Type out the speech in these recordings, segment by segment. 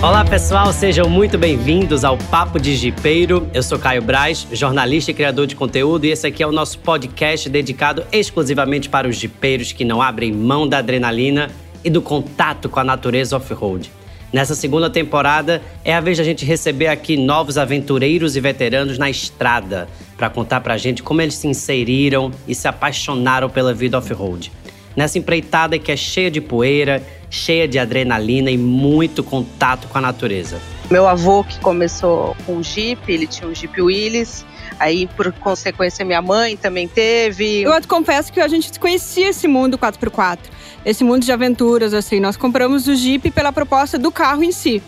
Olá pessoal, sejam muito bem-vindos ao Papo de Jipeiro. Eu sou Caio Braz, jornalista e criador de conteúdo, e esse aqui é o nosso podcast dedicado exclusivamente para os jipeiros que não abrem mão da adrenalina e do contato com a natureza off-road. Nessa segunda temporada, é a vez de a gente receber aqui novos aventureiros e veteranos na estrada para contar pra gente como eles se inseriram e se apaixonaram pela vida off-road. Nessa empreitada que é cheia de poeira, cheia de adrenalina e muito contato com a natureza. Meu avô, que começou com o Jeep, ele tinha um Jeep Willys. Aí, por consequência, minha mãe também teve. Eu te confesso que a gente conhecia esse mundo 4x4, esse mundo de aventuras, assim. Nós compramos o Jeep pela proposta do carro em si.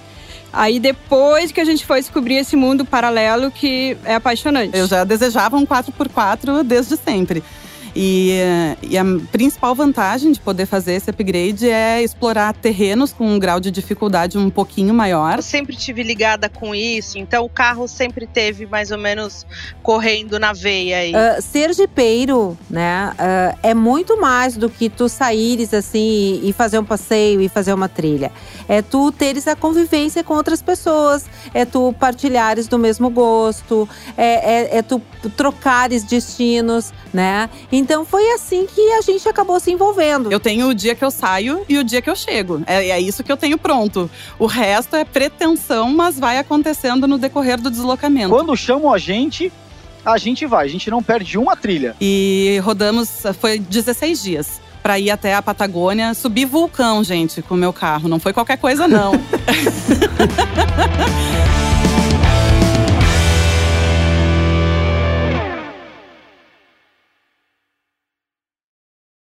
Aí depois que a gente foi descobrir esse mundo paralelo que é apaixonante. Eu já desejava um 4x4 desde sempre. E, e, a principal vantagem de poder fazer esse upgrade é explorar terrenos com um grau de dificuldade um pouquinho maior. Eu sempre tive ligada com isso, então o carro sempre teve mais ou menos correndo na veia aí. Uh, ser jipeiro, né, uh, é muito mais do que tu saíres assim e fazer um passeio e fazer uma trilha. É tu teres a convivência com outras pessoas, é tu partilhares do mesmo gosto, é, é, é tu trocares destinos, né? Então foi assim que a gente acabou se envolvendo. Eu tenho o dia que eu saio e o dia que eu chego. É, é isso que eu tenho pronto. O resto é pretensão, mas vai acontecendo no decorrer do deslocamento. Quando chamam a gente, a gente vai. A gente não perde uma trilha. E rodamos, foi 16 dias para ir até a Patagônia, subir vulcão, gente, com o meu carro. Não foi qualquer coisa, não.